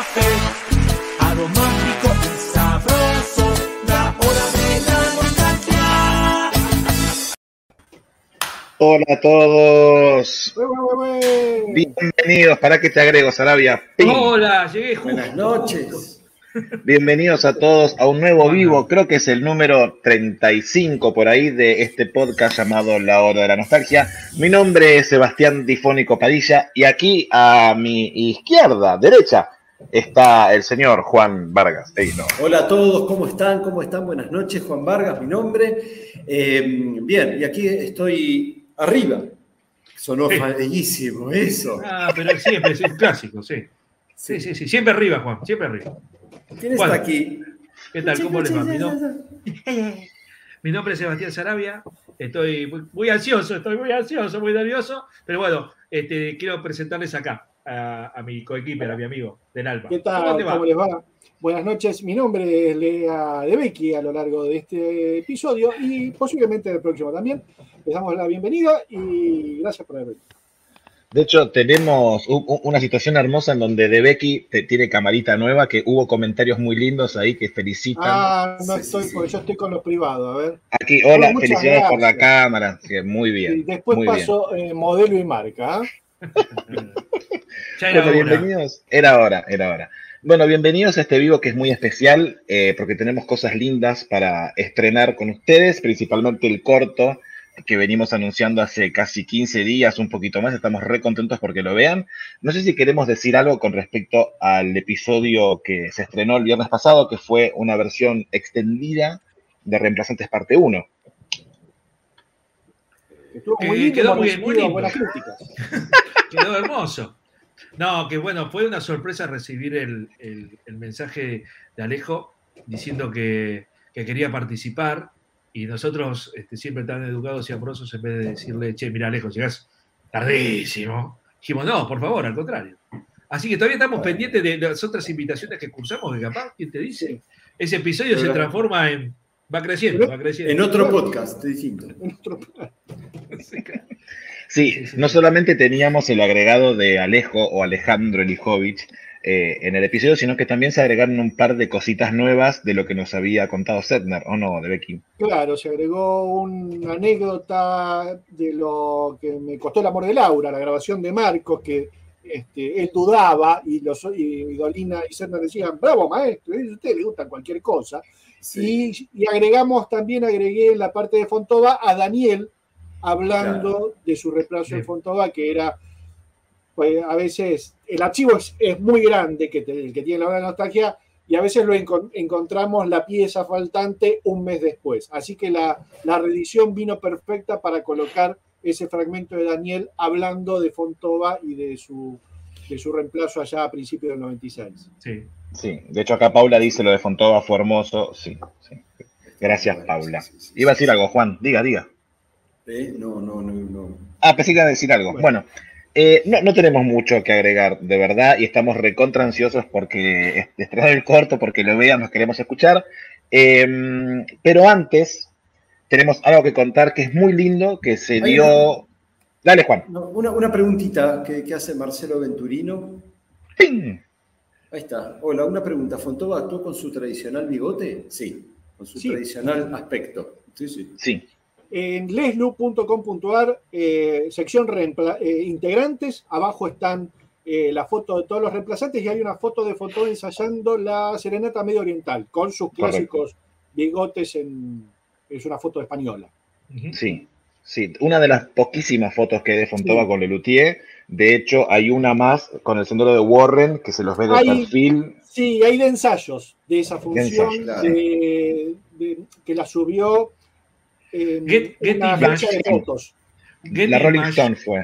café, aromático y sabroso, la hora de la nostalgia. Hola a todos. Bienvenidos. ¿Para qué te agrego, Sarabia? Hola, llegué justo. Buenas noches. Bienvenidos a todos a un nuevo vivo. Creo que es el número 35 por ahí de este podcast llamado La Hora de la Nostalgia. Mi nombre es Sebastián Difónico Padilla y aquí a mi izquierda, derecha, está el señor Juan Vargas. No. Hola a todos, ¿cómo están? ¿Cómo están? Buenas noches, Juan Vargas, mi nombre. Eh, bien, y aquí estoy arriba. Sonó Sí. bellísimo eso. Ah, pero siempre, es un clásico, sí. Sí, sí, sí. Siempre arriba, Juan, siempre arriba. ¿Quién está aquí? ¿Qué tal? ¿Cómo les va? Mi, nom- mi nombre es Sebastián Sarabia. Estoy muy, muy ansioso, estoy muy ansioso, muy nervioso. Pero bueno, este, quiero presentarles acá a, a mi coequiper, a mi amigo del Alba. ¿Qué ¿Cómo tal? te va? ¿Cómo les va? Buenas noches. Mi nombre es Lea de Becky a lo largo de este episodio y posiblemente del próximo también. Les damos la bienvenida y gracias por haber venido. De hecho, tenemos una situación hermosa en donde De Becky tiene camarita nueva, que hubo comentarios muy lindos ahí que felicitan. Ah, no sí, estoy, sí. porque yo estoy con los privados. A ver. Aquí, hola, Bueno, felicidades por la gracias. cámara. Sí, muy bien. Y después muy bien. paso eh, modelo y marca. ¿ah? Bueno, hora. bienvenidos. Era hora, era hora. Bueno, bienvenidos a este vivo que es muy especial eh, porque tenemos cosas lindas para estrenar con ustedes, principalmente el corto que venimos anunciando hace casi 15 días, un poquito más. Estamos re contentos porque lo vean. No sé si queremos decir algo con respecto al episodio que se estrenó el viernes pasado, que fue una versión extendida de Reemplazantes Parte 1. Estuvo muy lindo, quedó muy- lindo. buenas críticas. Quedó hermoso. No, que bueno, fue una sorpresa recibir el, el- el mensaje de Alejo diciendo que, que quería participar y nosotros este, siempre tan educados y amorosos en vez de decirle, che, mira Alejo, llegás tardísimo. Dijimos, no, por favor, al contrario. Así que todavía estamos pendientes de las otras invitaciones que cursamos, que capaz, ¿quién te dice? Ese episodio se transforma en... Va creciendo, va creciendo. En otro podcast distinto. En otro- claro. Sí, Sí, sí, no solamente teníamos el agregado de Alejo o Alejandro Elijovich eh, en el episodio, sino que también se agregaron un par de cositas nuevas de lo que nos había contado Setner, ¿o no, de Becky? Claro, se agregó una anécdota de lo que me costó el amor de Laura, la grabación de Marcos, que este, él dudaba y, los, y Dolina y Serna decían, bravo maestro, y a usted le gusta cualquier cosa. Sí. Y, y agregamos también, agregué en la parte de Fontova a Daniel hablando de su reemplazo en. Fontova, que era, pues a veces, el archivo es, es muy grande, que te- el que tiene la hora de nostalgia, y a veces lo encon- encontramos la pieza faltante un mes después. Así que la, la reedición vino perfecta para colocar ese fragmento de Daniel hablando de Fontova y de su, de su reemplazo allá a principios del 96. Sí. Sí, de hecho acá Paula dice lo de Fontova fue hermoso, sí, sí. Gracias, Paula. Iba a decir algo, Juan, diga, diga. Eh, No, no, no, no. Ah, pensé que iba a decir algo. Bueno. Bueno, eh, no, no tenemos mucho que agregar, de verdad, y estamos recontra ansiosos porque est- estrenar el corto, porque lo vean, nos queremos escuchar. Eh, pero antes, tenemos algo que contar que es muy lindo, que se dio... Dale, Juan. Una, una preguntita que, que hace Marcelo Venturino. ¡Ping! Ahí está. Hola, una pregunta. ¿Fontova actuó con su tradicional bigote? Sí, con su Sí. tradicional aspecto. Sí, sí. Sí, En leslu.com.ar, eh, sección eh, integrantes, abajo están eh, la foto de todos los reemplazantes y hay una foto de Fontova ensayando la serenata medio oriental con sus Correcto. clásicos bigotes en... Es una foto española. Sí, sí. Una de las poquísimas fotos que hay de Fontova Sí. con Lelutier. De hecho, hay una más con el sendero de Warren, que se los ve de Hay- perfil. Sí, hay de ensayos de esa función ensayos, claro. de- de- que la subió Get- una de fotos. Getty La Rolling Stone fue.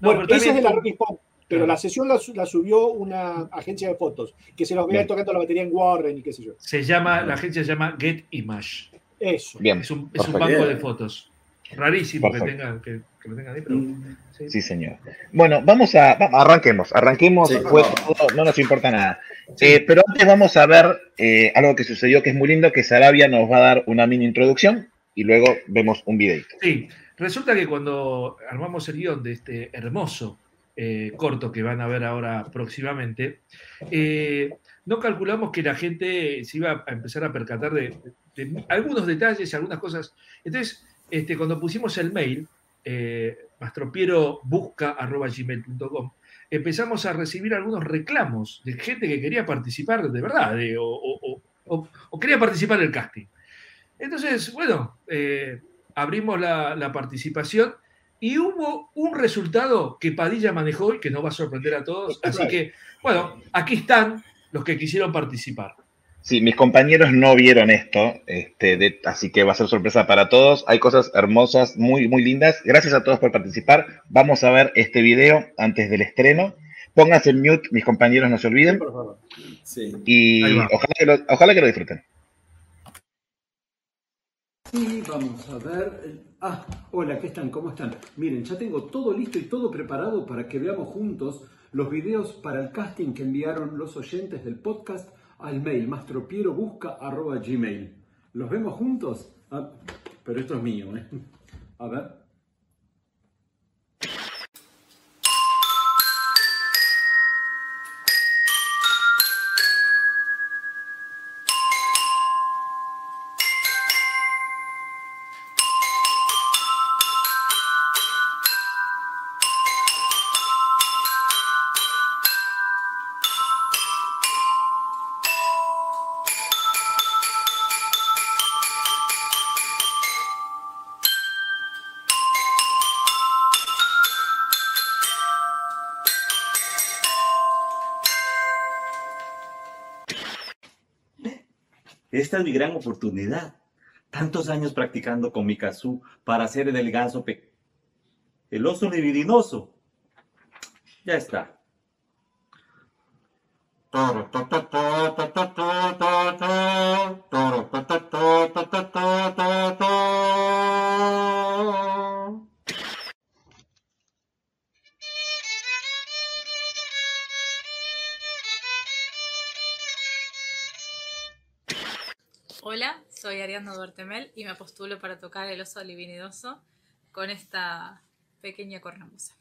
No, Bueno, esa es de la Rolling Stone, pero la sesión la, su- la subió una agencia de fotos, que se los veía Bien. tocando la batería en Warren y qué sé yo. Se llama, la agencia se llama Get Image. Eso. Bien. Es un, es un Perfecto. banco de fotos. Rarísimo que, tengan, que, que lo tengan ahí, pero. Mm, sí. Sí, señor. Bueno, vamos a. arranquemos, arranquemos. Sí, fue vamos. todo, no nos importa nada. Eh, pero antes vamos a ver eh, algo que sucedió que es muy lindo: que Sarabia nos va a dar una mini introducción y luego vemos un videito. Sí, resulta que cuando armamos el guion de este hermoso eh, corto que van a ver ahora próximamente, eh, no calculamos que la gente se iba a empezar a percatar de, algunos detalles, algunas cosas. Entonces, este, cuando pusimos el mail, eh, empezamos a recibir algunos reclamos de gente que quería participar de verdad, de- o, o- o- o quería participar del casting. Entonces, bueno, eh, abrimos la, la participación y hubo un resultado que Padilla manejó y que no va a sorprender a todos. Así que, bueno, aquí están los que quisieron participar. Sí, mis compañeros no vieron esto, este, de- así que va a ser sorpresa para todos. Hay cosas hermosas, muy, muy lindas. Gracias a todos por participar. Vamos a ver este video antes del estreno. Pónganse en mute, mis compañeros no se olviden. Por favor. Sí. Y Ahí va. ojalá que, lo, ojalá que lo disfruten. Y vamos a ver. Ah, hola, ¿qué están? ¿Cómo están? Miren, ya tengo todo listo y todo preparado para que veamos juntos los videos para el casting que enviaron los oyentes del podcast al mail mastropierobusca.gmail. ¿Los vemos juntos? Ah, pero esto es mío, ¿eh? A ver. Esta es mi gran oportunidad. Tantos años practicando con mi kazoo para hacer el ganso. El oso libidinoso. Ya está. Ariadna Duartemel y me postulo para tocar el oso libidinoso con esta pequeña cornamusa.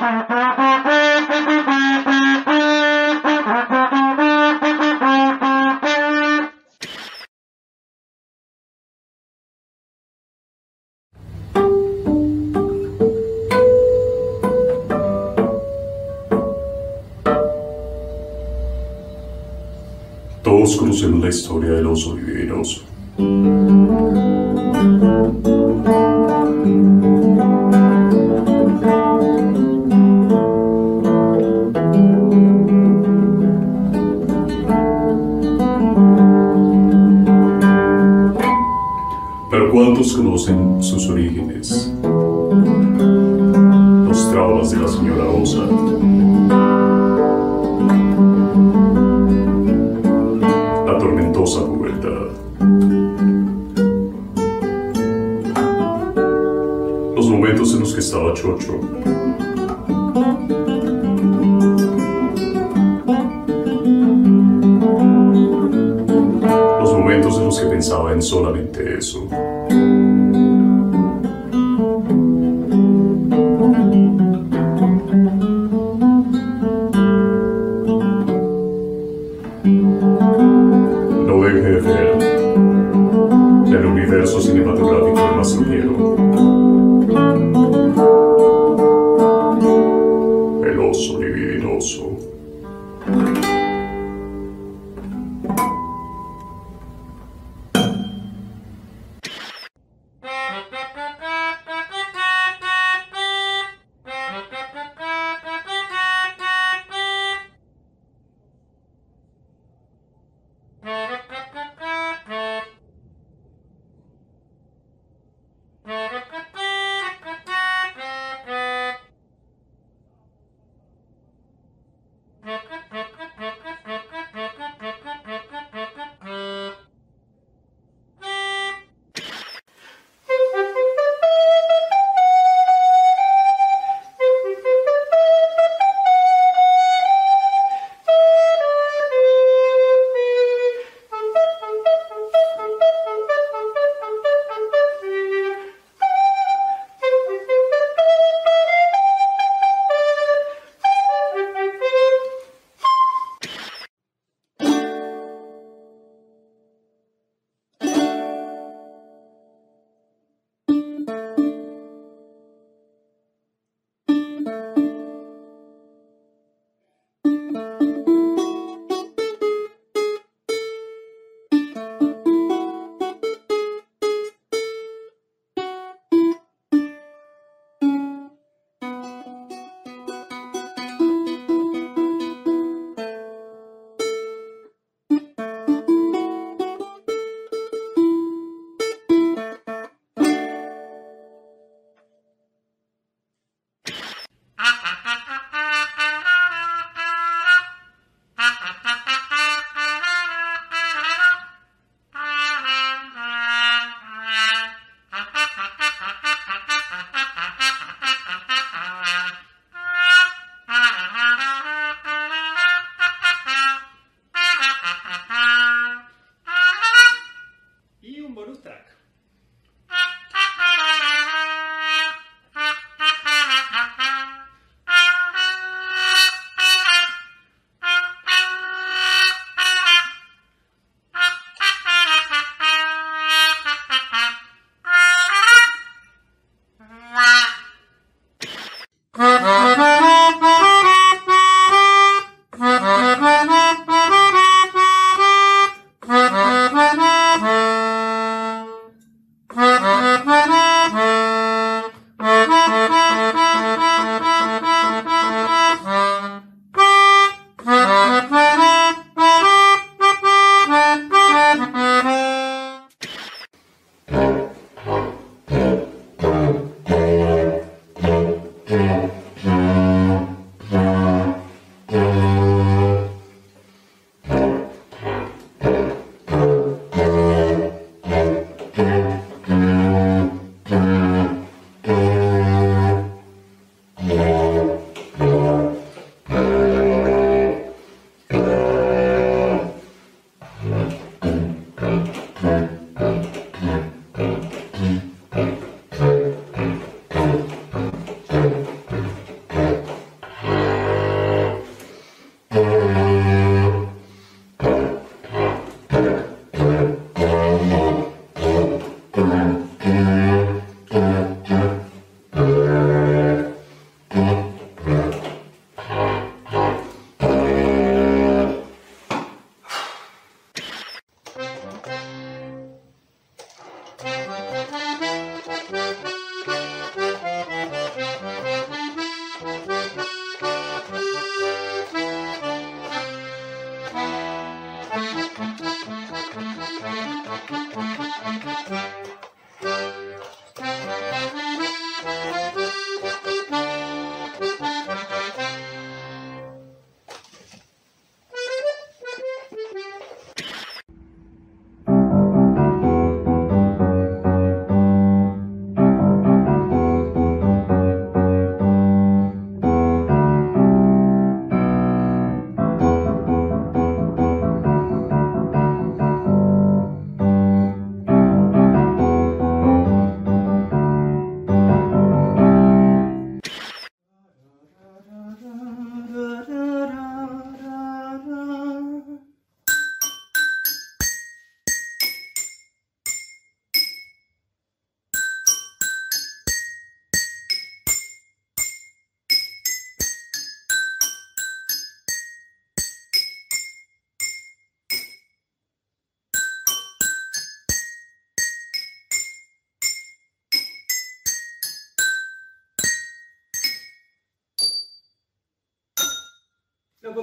Todos conocemos la historia del oso y. Y un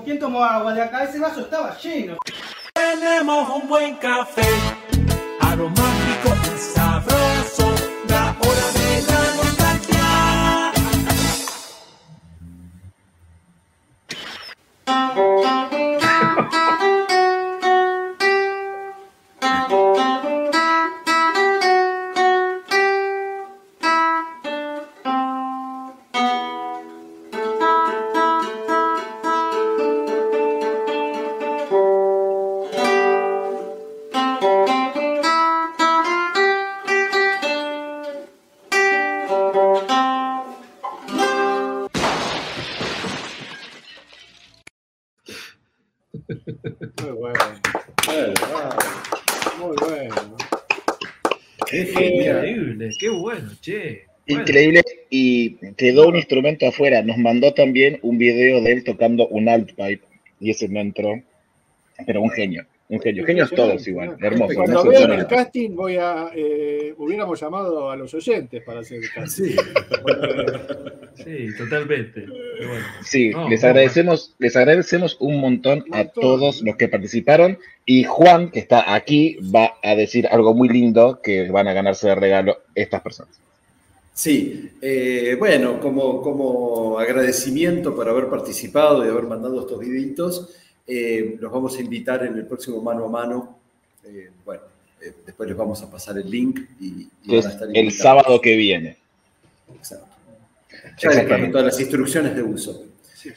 ¿quién tomó agua de acá? Ese vaso estaba lleno. Tenemos un buen café, aromático bueno, che. Increíble. Y quedó un instrumento afuera. Nos mandó también un video de él tocando un alt pipe. Y ese no entró. Pero un genio. Un genio. Genios todos igual. Hermoso. Cuando hermoso vean el casting, voy a. eh, hubiéramos llamado a los oyentes para hacer el casting. Sí. Totalmente. Bueno. Sí, No, les no, agradecemos, les agradecemos un montón a Montón. todos los que participaron. Y Juan, que está aquí, va a decir algo muy lindo que van a ganarse de regalo estas personas. Sí, eh, bueno, como, como agradecimiento por haber participado y haber mandado estos videitos, eh, los vamos a invitar en el próximo mano a mano. Eh, bueno, eh, después les vamos a pasar el link y, y van a estar el sábado que viene. Exacto. Ya les todas las instrucciones de uso.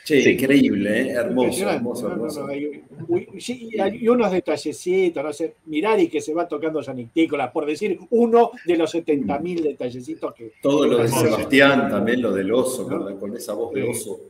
Che, Sí. increíble, ¿eh? hermoso, hermoso, No, no, hermoso. no, hay, uy, sí, y unos detallecitos, no sé, Mirari que se va tocando Sanictícola, por decir uno de los 70.000 detallecitos que Todo lo de. Sebastián, también lo del oso, con, con esa voz de Sí. oso.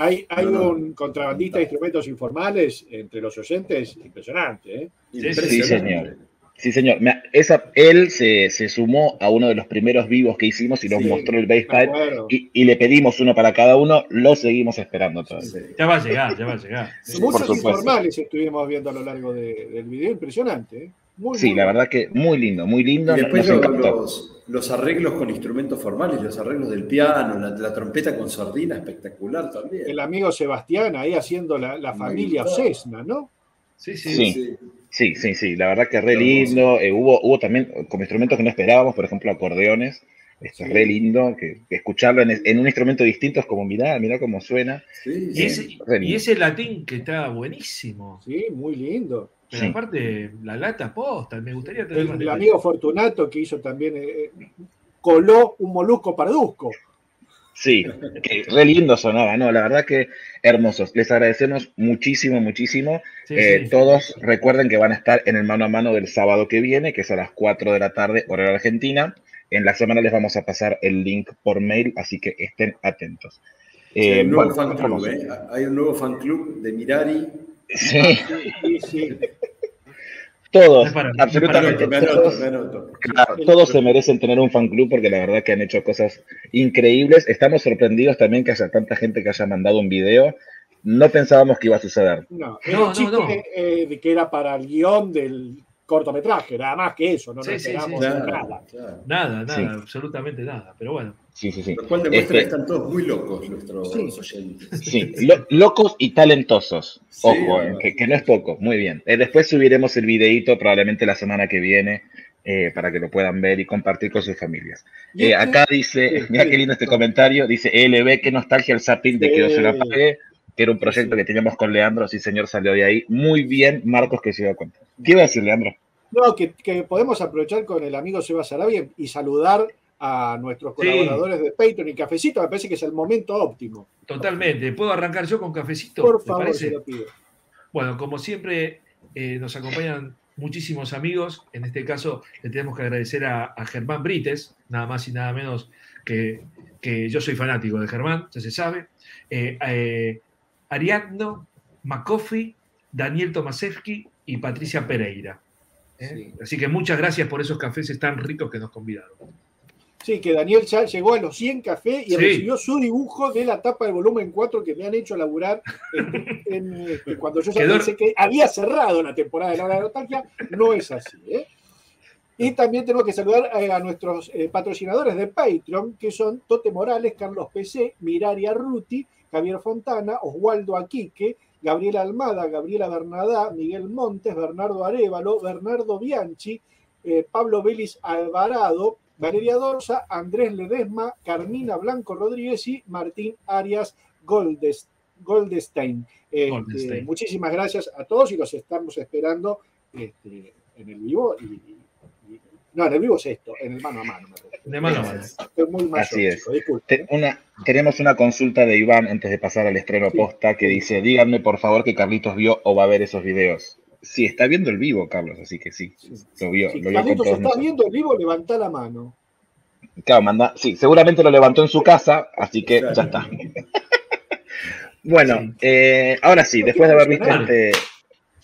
Hay. Hay No, no. un contrabandista de instrumentos informales entre los oyentes, impresionante, ¿eh? Sí, señor. Sí, señor. Me- esa, él se, se sumó a uno de los primeros vivos que hicimos y nos Sí, mostró el bass pipe y, y le pedimos uno para cada uno. Lo seguimos esperando todavía. Sí. Ya va a llegar, ya va a llegar. Sí, Muchos informales estuvimos viendo a lo largo de- del video, impresionante, ¿eh? Muy, Sí, la verdad que muy lindo, muy lindo. Y después nos los, los arreglos con instrumentos formales, los arreglos del piano, la, la trompeta con sordina, espectacular también. El amigo Sebastián ahí haciendo la, la familia Ocesna, ¿no? Sí, sí. Sí. Sí, sí, sí, la verdad que re lindo. Eh, hubo, hubo también como instrumentos que no esperábamos, por ejemplo, acordeones. Esto es Sí. re lindo, que, que escucharlo en, en un instrumento distinto es como, mirá, mirá cómo suena. Sí, Y sí. ese, y latín que está buenísimo. Sí, muy lindo. Pero Sí. aparte, la lata posta, me gustaría tener El, amigo Fortunato que hizo también, eh, coló un molusco parduzco. Sí, que re lindo sonaba, ¿no? La verdad que hermosos. Les agradecemos muchísimo, muchísimo. Sí, Eh, sí. Todos recuerden que van a estar en el mano a mano del sábado que viene, que es a las 4 de la tarde, hora de Argentina. En la semana les vamos a pasar el link por mail, así que estén atentos. Sí, hay Eh, un nuevo bueno, fan club, hermoso. ¿eh? Hay un nuevo fan club de Mirari. Sí, Sí, sí. todos, para- absolutamente Me anoto, todos. me anoto. Claro, todos se merecen tener un fan club porque la verdad que han hecho cosas increíbles. Estamos sorprendidos también que haya tanta gente que haya mandado un video. No pensábamos que iba a suceder. No, No, no, eh, de que era para el guion del cortometraje, nada más que eso, no Sí, nos sí, esperamos sí. nada. Claro. Nada, nada, Sí. absolutamente nada. Pero bueno, Sí, sí, sí. Lo cual demuestra Este, que están todos muy locos nuestros Sí. oyentes. Sí, lo- locos y talentosos. Sí, Ojo, eh, que, que no es poco. Muy bien. Eh, después subiremos el videíto probablemente la semana que viene eh, para que lo puedan ver y compartir con sus familias. Eh, este- acá dice, mira qué lindo este comentario, dice ELB, qué nostalgia el zapping de que no se lo apague, que era un proyecto que teníamos con Leandro, sí señor, salió de ahí. Muy bien, Marcos, que se dio cuenta. ¿Qué iba a decir, Leandro? No, que, que podemos aprovechar con el amigo Seba Sarabia y saludar a nuestros Sí. colaboradores de Patreon y Cafecito, me parece que es el momento óptimo. totalmente. ¿Puedo arrancar yo con cafecito? Por ¿Te favor, se lo pido. Bueno, como siempre, eh, nos acompañan muchísimos amigos. En este caso, le tenemos que agradecer a, a Germán Brites, nada más y nada menos que, que yo soy fanático de Germán, ya se sabe. Eh, eh, Ariadno, Macofi, Daniel Tomasevsky y Patricia Pereira. ¿eh? Sí. Así que muchas gracias por esos cafés tan ricos que nos convidaron. Sí, que Daniel ya llegó a los 100 café y Sí. recibió su dibujo de la tapa del volumen 4 que me han hecho laburar en- en, este, cuando yo ya pensé que había cerrado la temporada de la hora de nostalgia. No es así. ¿eh? Y también tengo que saludar eh, a nuestros eh, patrocinadores de Patreon, que son Tote Morales, Carlos PC, Miraria Ruti, Javier Fontana, Oswaldo Aquique, Gabriela Almada, Gabriela Bernadá, Miguel Montes, Bernardo Arevalo, Bernardo Bianchi, eh, Pablo Vélez Alvarado, Valeria Dorsa, Andrés Ledesma, Carmina Blanco Rodríguez y Martín Arias Goldes- Goldestein. Este, Goldestein. muchísimas gracias a todos y los estamos esperando este, en el vivo. y- y- y- no, en el vivo es esto, en el mano a mano. me. De mano a mano. Estoy muy mayor, Así es. chico. Te- una, tenemos una consulta de Iván antes de pasar al estreno Sí. posta que dice, díganme por favor que Carlitos vio o va a ver esos videos. Sí, está viendo el vivo, Carlos, así que sí, lo vio. Si lo vio con Carlitos todos estás nosotros. viendo el vivo, levanta la mano. Claro, manda, sí, seguramente lo levantó en su casa, así que Claro. ya está. bueno, Sí. eh, ahora sí, después de haber visto este...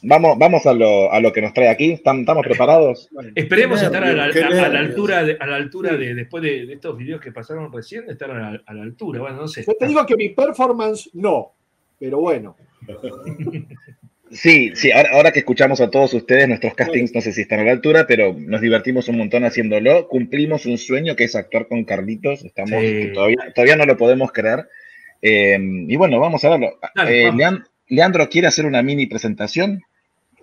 Vamos, vamos a, lo, a lo que nos trae aquí. ¿Estam- ¿Estamos preparados? Bueno, Esperemos estar a la, a- a la nervios. altura, de, a la altura de, después de, de estos videos que pasaron recién, estar a la, a la altura. Bueno, no sé. yo te digo que mi performance no, pero bueno. Sí, sí, ahora, ahora que escuchamos a todos ustedes, nuestros castings no sé si están a la altura, pero nos divertimos un montón haciéndolo. Cumplimos un sueño que es actuar con Carlitos. Estamos, Sí. todavía, todavía no lo podemos creer. Eh, y bueno, vamos a verlo. Dale, Eh, vamos. Leandro, ¿quiere hacer una mini presentación?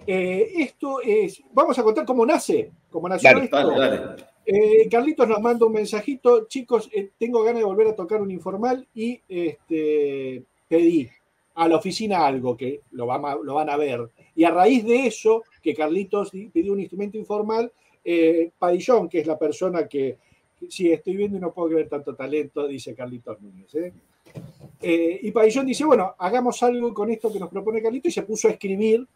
Eh, esto es, vamos a contar cómo nace, cómo nació Dale, esto. Dale, dale. Eh, Carlitos nos manda un mensajito, chicos, eh, tengo ganas de volver a tocar un informal y este, pedí a la oficina algo que lo, van a- lo van a ver. Y a raíz de eso, que Carlitos di- pidió un instrumento informal, Padillón, que es la persona que, sí, estoy viendo y no puedo creer tanto talento, dice Carlitos Núñez. y Padillón dice, bueno, hagamos algo con esto que nos propone Carlitos y se puso a escribir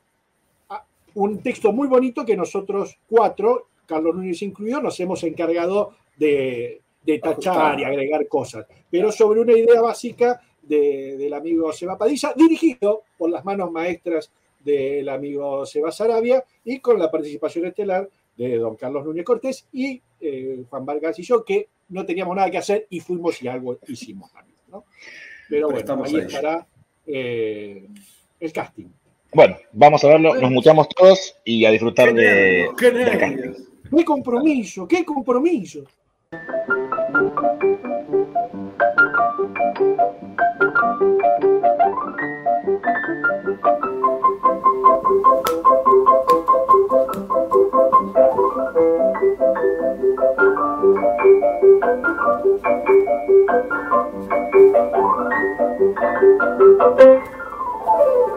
un texto muy bonito que nosotros cuatro, Carlos Núñez incluido, nos hemos encargado de, de tachar Ajustar. y agregar cosas, pero sobre una idea básica de- del amigo Seba Padilla, dirigido por las manos maestras del amigo Seba Sarabia y con la participación estelar de don Carlos Núñez Cortés y eh, Juan Vargas y yo, que no teníamos nada que hacer y fuimos y algo hicimos también. ¿no? Pero bueno, estamos ahí estará eh, el casting. Bueno, vamos a verlo, nos muteamos todos y a disfrutar de, ¡Qué casting. nervios! ¡Qué compromiso! ¡Qué compromiso!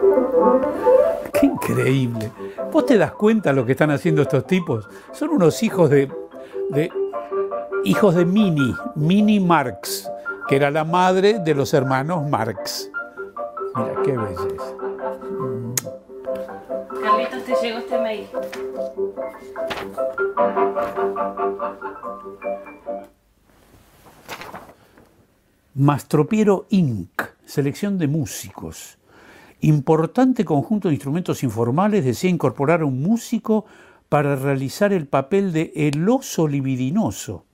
Qué increíble. ¿Vos te das cuenta lo que están haciendo estos tipos? Son unos hijos de, de hijos de Mini, Mini Marx, que era la madre de los hermanos Marx. Mira, qué belleza. Carlitos, te llegó este mail. Mastropiero Inc., selección de músicos. Importante conjunto de instrumentos informales desea incorporar a un músico para realizar el papel de el oso libidinoso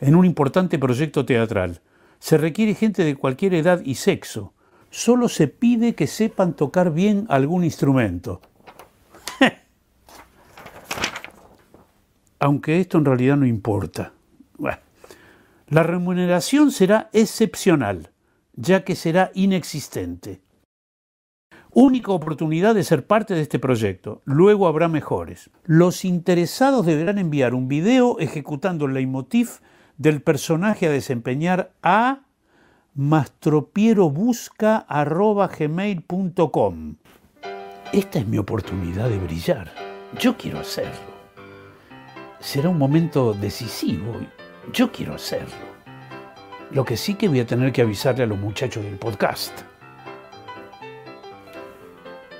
en un importante proyecto teatral. Se requiere gente de cualquier edad y sexo. Solo se pide que sepan tocar bien algún instrumento. Aunque esto en realidad no importa. La remuneración será excepcional, ya que será inexistente. Única oportunidad de ser parte de este proyecto. Luego habrá mejores. Los interesados deberán enviar un video ejecutando el leitmotiv del personaje a desempeñar a mastropierobusca.gmail.com. Esta es mi oportunidad de brillar. Yo quiero hacerlo. Será un momento decisivo. Yo quiero hacerlo. Lo que sí que voy a tener que avisarle a los muchachos del podcast.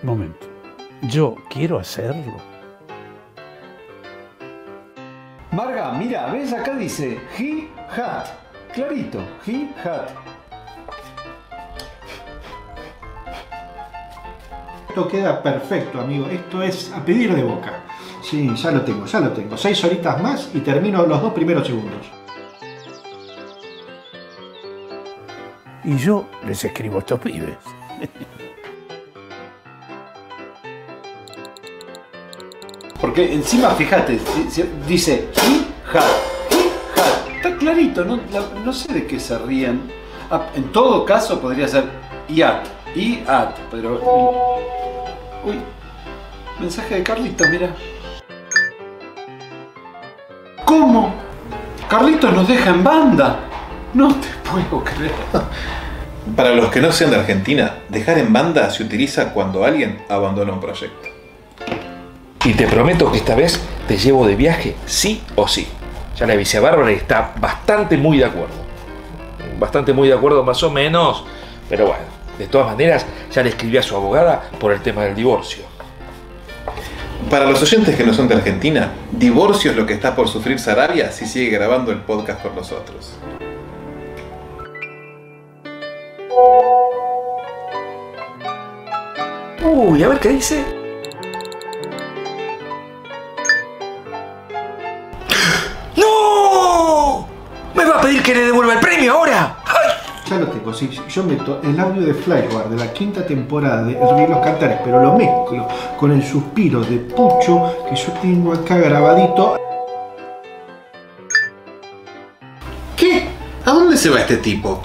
Momento. Yo quiero hacerlo. Marga, mira, ves acá dice he hat. Clarito, he hat. Esto queda perfecto, amigo. Esto es a pedir de boca. Sí, ya lo tengo, ya lo tengo. Seis horitas más y termino los dos primeros segundos. Y yo les escribo a estos pibes. Porque encima, fíjate, dice he hat. He hat. Está clarito, no, sé de qué se ríen. Ah, en todo caso podría ser yat. y at, pero. Uy, mensaje de Carlitos, mira. ¿Cómo? Carlitos nos deja en banda. No te puedo creer. Para los que no sean de Argentina, dejar en banda se utiliza cuando alguien abandona un proyecto. Y te prometo que esta vez te llevo de viaje sí o sí. Ya le avisé a Bárbara y está bastante muy de acuerdo. Bastante muy de acuerdo más o menos, pero bueno, de todas maneras ya le escribí a su abogada por el tema del divorcio. Para los oyentes que no son de Argentina, divorcio es lo que está por sufrir Sarabia si sigue grabando el podcast con nosotros. Uy, a ver qué dice. Pedir que le devuelva el premio ahora? Ya lo tengo, sí. sí. Yo meto el audio de Flyguard de la quinta temporada de El de los Cantares, pero lo mezclo con el suspiro de Pucho que yo tengo acá grabadito. ¿Qué? ¿A dónde se va este tipo?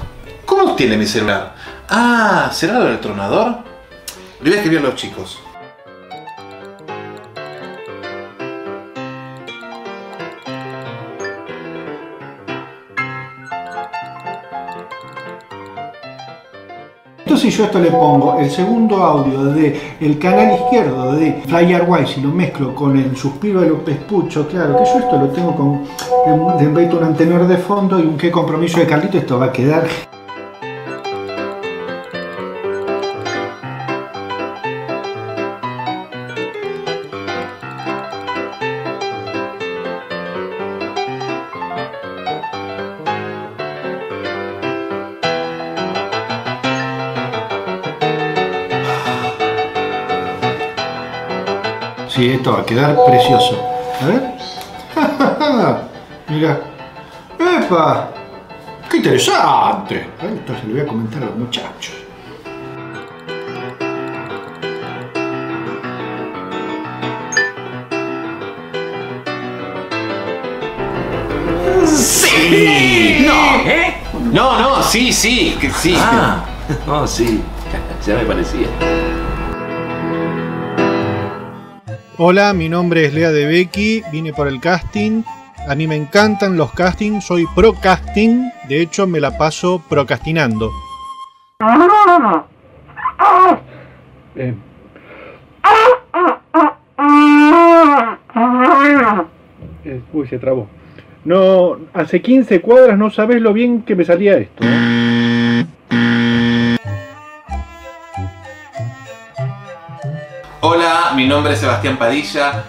¿Cómo tiene mi celular? Ah, ¿será lo del tronador? Le voy a escribir a los chicos. Entonces yo esto le pongo el segundo audio de el canal izquierdo de Flyer Wise y lo mezclo con el suspiro de López Pucho, claro que yo esto lo tengo con de meto un antenor de fondo y un qué compromiso de Carlito, esto va a quedar Sí, esto va a quedar precioso. A ver. Mira. ¡Epa! ¡Qué interesante! Esto se lo voy a comentar a los muchachos. ¡Sí! ¡No! ¿Eh? No, no, sí, sí, sí. Ah, no, sí. Ya me parecía. Hola, mi nombre es Lea de Becky, vine por el casting. A mí me encantan los castings, soy pro casting, de hecho me la paso procrastinando. Eh, eh, uy, se trabó. No, hace 15 cuadras no sabes lo bien que me salía esto. ¿eh? Mi nombre es Sebastián Padilla.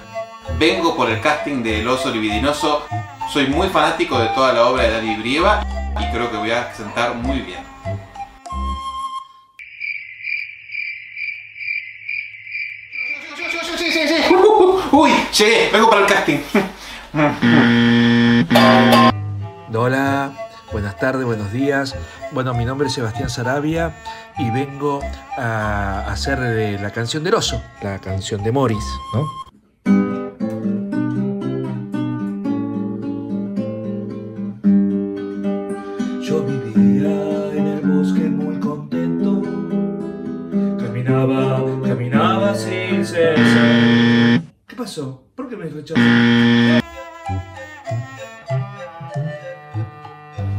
Vengo por el casting de El Oso Libidinoso. Soy muy fanático de toda la obra de Dani Brieva y creo que voy a sentar muy bien. Uy, llegué, vengo para el casting. Hola, buenas tardes, buenos días. Bueno, mi nombre es Sebastián Sarabia y vengo a hacer de la canción del oso, la canción de Morris, ¿no? Yo vivía en el bosque muy contento. Caminaba, caminaba sin cesar. ¿Qué pasó? ¿Por qué me rechazó?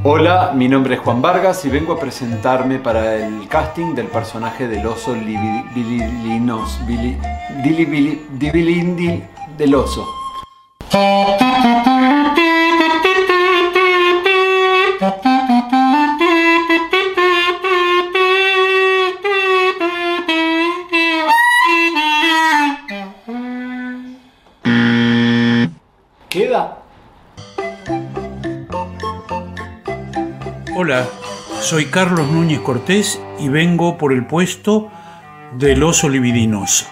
Hola, mi nombre es Juan Vargas y vengo a presentarme para el casting del personaje del oso libi- bilinos, bili- dili- bili- dibilindi del oso. Soy Carlos Núñez Cortés y vengo por el puesto del oso libidinoso.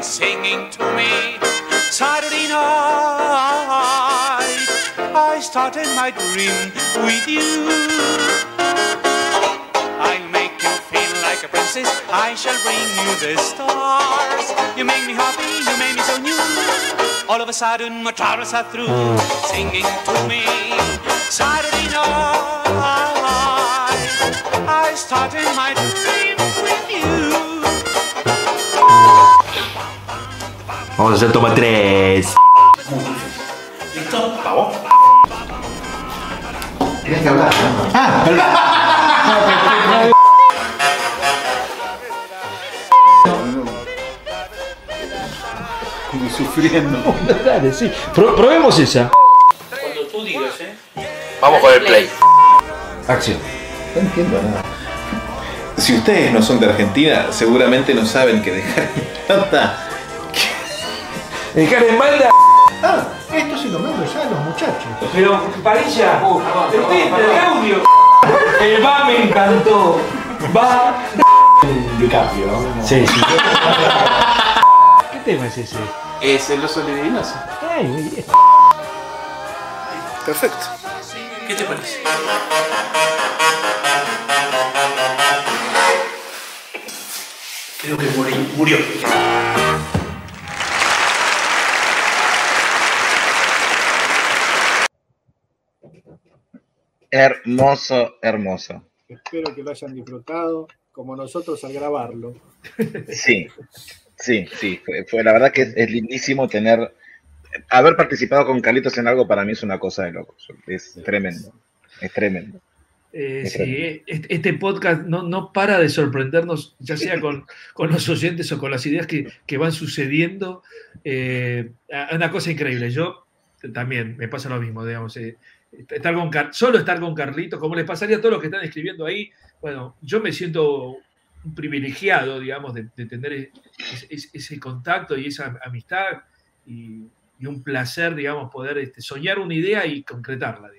Singing to me. Saturday night, I started my dream with you. I'll make you feel like a princess. I shall bring you the stars. You make me happy, you make me so new. All of a sudden, my troubles are through. Singing to me, Saturday night. I started my dream Vamos a hacer toma 3. ¿Listo? Vamos. Tienes que hablar. Como sufriendo. Dale, sí. Pro- probemos esa. Cuando tú digas, ¿eh? Vamos con el play. Acción. No entiendo nada. Si ustedes no son de Argentina, seguramente no saben que dejar en banda. Dejar en banda. Ah, esto se lo mando ya a los muchachos. Pero, Parilla, usted el audio. El va me encantó. Va. De cambio, Sí, sí. ¿Qué tema es ese? Es el oso libidinoso. Ay, muy bien. Perfecto. ¿Qué te parece? Creo que murió. Hermoso, hermoso. Espero que lo hayan disfrutado como nosotros al grabarlo. Sí, sí, sí. Fue, fue- la verdad que es, es lindísimo tener. Haber participado con Carlitos en algo para mí es una cosa de locos. Es tremendo. Es tremendo. Eh, Es sí, tremendo. este, este podcast no, no para de sorprendernos, ya sea con, con los oyentes o con las ideas que, que van sucediendo. Eh, una cosa increíble. Yo también me pasa lo mismo, digamos. eh, estar con solo estar con Carlitos, como les pasaría a todos los que están escribiendo ahí. Bueno, yo me siento privilegiado, digamos, de, tener ese, contacto y esa amistad y, un placer, digamos, poder este, soñar una idea y concretarla.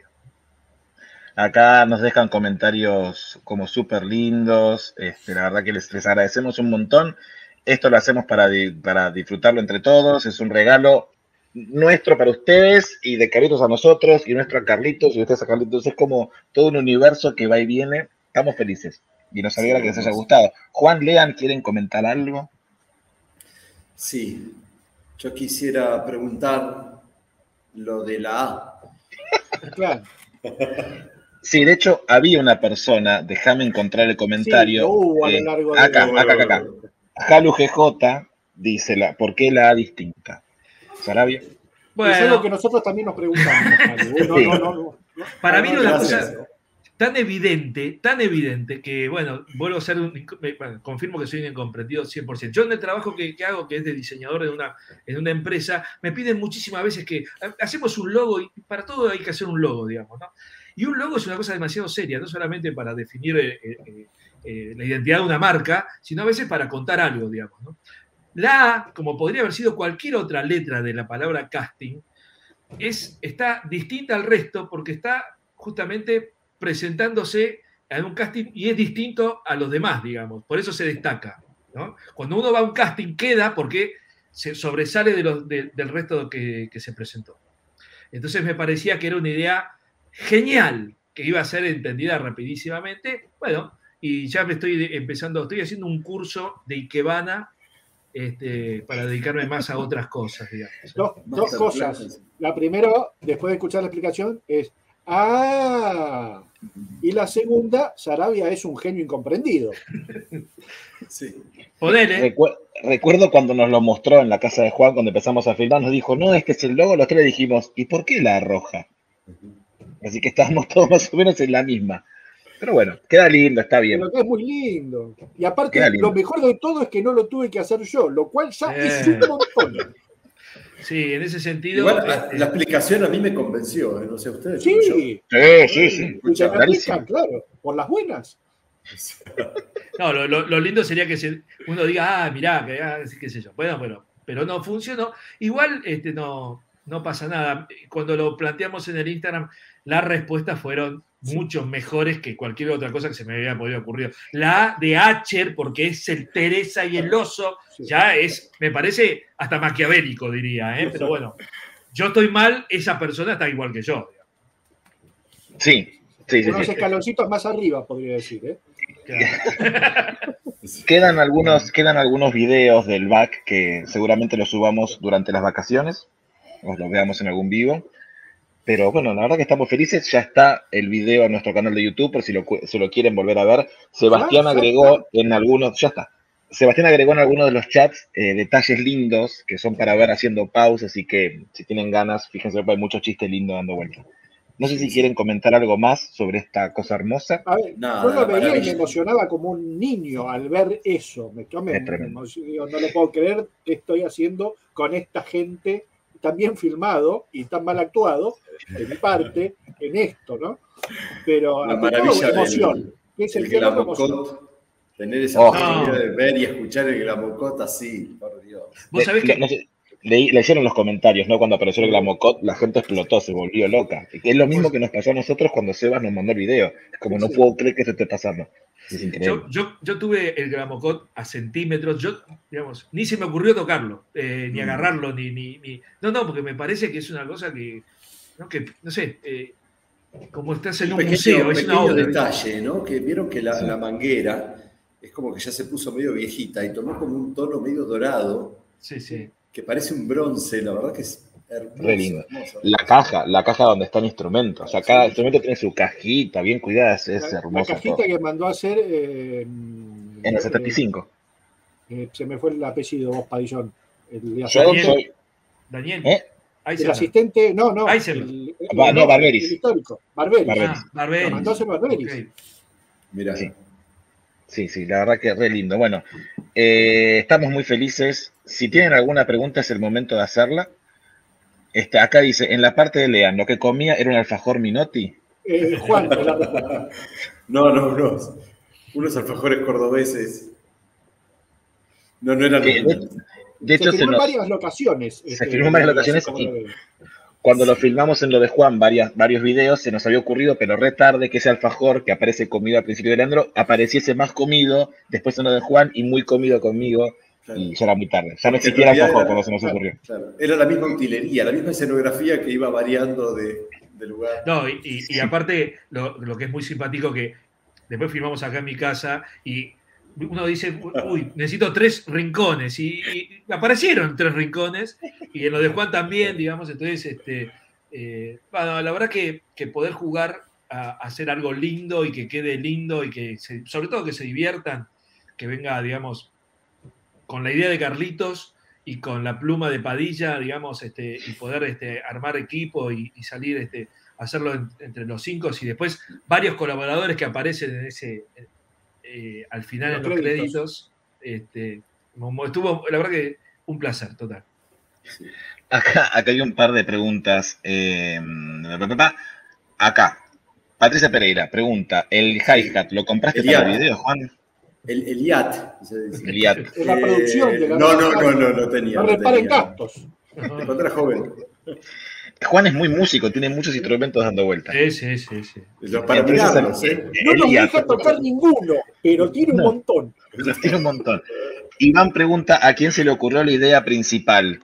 Acá nos dejan comentarios como súper lindos. Este, la verdad que les, les agradecemos un montón. Esto lo hacemos para, para disfrutarlo entre todos. Es un regalo nuestro para ustedes y de Carlitos a nosotros y nuestro a Carlitos y ustedes a Carlitos. Es como todo un universo que va y viene. Estamos felices y nos alegra que les haya gustado. Juan, Lean, ¿quieren comentar algo? Sí, yo quisiera preguntar lo de la A. Claro. Sí, de hecho, había una persona, déjame encontrar el comentario. Sí, hubo a lo eh, largo de- acá, acá, acá, acá. Jalu GJ dice, la, ¿por qué la A distinta? Sarabia. Es algo que nosotros también nos preguntamos. Javi. No, Sí. no, no, no. Para mí no, era una cosa tan evidente, tan evidente, que bueno, vuelvo a ser un, bueno, confirmo que soy un incomprendido 100%. Yo en el trabajo que, que hago, que es de diseñador en una, en una empresa, me piden muchísimas veces que ha- hacemos un logo y para todo hay que hacer un logo, digamos, ¿no? Y un logo es una cosa demasiado seria, no solamente para definir eh, eh, eh, la identidad de una marca, sino a veces para contar algo, digamos, ¿no? La A, como podría haber sido cualquier otra letra de la palabra casting, es, está distinta al resto porque está justamente presentándose en un casting y es distinto a los demás, digamos. Por eso se destaca. ¿no? Cuando uno va a un casting queda porque se sobresale del resto que, que se presentó. Entonces me parecía que era una idea genial, que iba a ser entendida rapidísimamente. Bueno, y ya me estoy empezando, estoy haciendo un curso de Ikebana este, para dedicarme más a otras cosas, digamos. Dos, dos cosas. La primera, después de escuchar la explicación, es ¡Ah! Y la segunda, Sarabia es un genio incomprendido. Sí. Recu- recuerdo cuando nos lo mostró en la casa de Juan, cuando empezamos a filmar, nos dijo, no, este es el logo, los tres dijimos, ¿y por qué la roja? Así que estábamos todos más o menos en la misma. Pero bueno, queda lindo, está bien. Pero que es muy lindo. Y aparte, lindo. lo mejor de todo es que no lo tuve que hacer yo, lo cual ya es un Eh. montón. Sí, en ese sentido. Igual, la, la explicación a mí me convenció, ¿eh? no sé ustedes. Sí. Sí, sí, sí. Aplica, claro, por las buenas. No, lo, lo- lo lindo sería que se- uno diga, ah, mirá, que, ah, qué sé yo. Bueno, pero, pero no funcionó. Igual este, no, no pasa nada. Cuando lo planteamos en el Instagram, las respuestas fueron mucho mejores que cualquier otra cosa que se me había podido ocurrir. La A de Acher, porque es el Teresa y el oso, ya es, me parece, hasta maquiavélico, diría, ¿eh? pero bueno, yo estoy mal, esa persona está igual que yo. Sí, sí, sí. Unos sí. escaloncitos más arriba, podría decir. ¿eh? Quedan algunos, quedan algunos videos del back que seguramente los subamos durante las vacaciones, os los veamos en algún vivo. Pero bueno, la verdad que estamos felices. Ya está el video en nuestro canal de YouTube, por si lo, si lo quieren volver a ver. Sebastián ya agregó en algunos, ya está. Sebastián agregó en algunos de los chats eh, detalles lindos que son para ver haciendo pausas, así que si tienen ganas, fíjense, hay muchos chistes lindos dando vueltas. No sé si quieren comentar algo más sobre esta cosa hermosa. A ver, Nada, yo lo veía y me emocionaba como un niño al ver eso. Me, yo me- Es me emociono, no lo puedo creer que estoy haciendo con esta gente tan bien filmado y tan mal actuado de mi parte en esto, ¿no? Pero La todo, emoción. del es el el que. Tener esa Oh. posibilidad de ver y escuchar el Glamocot así, por Dios. Vos sabés Le- que no sé, leí- leyeron los comentarios, ¿no? Cuando apareció el Glamocot, la gente explotó, se volvió loca. Es lo mismo que nos pasó a nosotros cuando Sebas nos mandó el video. Es como, no puedo creer que esto esté pasando. Yo, yo, yo tuve el gramocot a centímetros, yo, digamos, ni se me ocurrió tocarlo, eh, ni Mm. agarrarlo, ni, ni, ni- No, no, porque me parece que es una cosa que, no, que, no sé, eh, como estás en un pequeño, museo, es una pequeño obra. detalle, ¿no? Que vieron que la, la manguera es como que ya se puso medio viejita y tomó como un tono medio dorado, Sí, sí. que parece un bronce, la verdad que es hermoso. Re lindo. hermoso. La caja, la caja donde está el instrumento. O sea, cada instrumento tiene su cajita bien cuidada, es, es La, la cajita todo. que mandó a hacer. eh, En el 75. eh, se me fue el apellido, vos, Padillón. El, Yo asistente- soy. Daniel, ¿Eh? el asistente, no, no. El- Va- el- no, Barberis. El histórico, Barberis. Barberis. Ah, Barberis. Lo mandó a hacer Barberis. Ok. Mirá. Sí. Sí, sí, la verdad que es re lindo. Bueno, eh, estamos muy felices. Si tienen alguna pregunta, es el momento de hacerla. Este, acá dice, en la parte de Lean, lo que comía era un alfajor Minotti. Eh, Juan. No, no, unos, unos alfajores cordobeses. No, no eran Que los de, de se hecho, filmó se en nos, varias locaciones. se este, filmó en varias locaciones y- cuando lo filmamos en lo de Juan, varias, varios videos, se nos había ocurrido, pero re tarde, que ese alfajor que aparece comido al principio de Leandro, apareciese más comido después en lo de Juan y muy comido conmigo. Claro. Y ya era muy tarde. Ya no existía era- cuando se nos claro, ocurrió. claro. Era la misma utilería, la misma escenografía que iba variando de, de lugar. No, y, y- y aparte, lo, lo que es muy simpático que después filmamos acá en mi casa y uno dice, uy, necesito tres rincones. Y, y aparecieron tres rincones, y en lo de Juan también, digamos, entonces, este, eh, bueno, la verdad que, que poder jugar a, a hacer algo lindo y que quede lindo y que, se- sobre todo que se diviertan, que venga, digamos, con la idea de Carlitos y con la pluma de Padilla, digamos, este, y poder este, armar equipo y, y salir, este, hacerlo en- entre los cinco y después varios colaboradores que aparecen en ese, eh, al final Los en los créditos. créditos. este, estuvo, la verdad que un placer, total. Acá, acá hay un par de preguntas. eh, acá, Patricia Pereira pregunta: ¿el hi-hat lo compraste El para el video, Juan? El, el IAT. se dice. El hiat. En la producción de la no, no, no, no, no tenía. No reparen gastos. Cuando era joven. Juan es muy músico, tiene muchos instrumentos dando vueltas. Sí, sí, sí, sí. Lo- Para mirarlos, el- ¿eh? No nos deja tocar ninguno, pero tiene un No. montón. Tiene un montón. Iván pregunta: ¿a quién se le ocurrió la idea principal?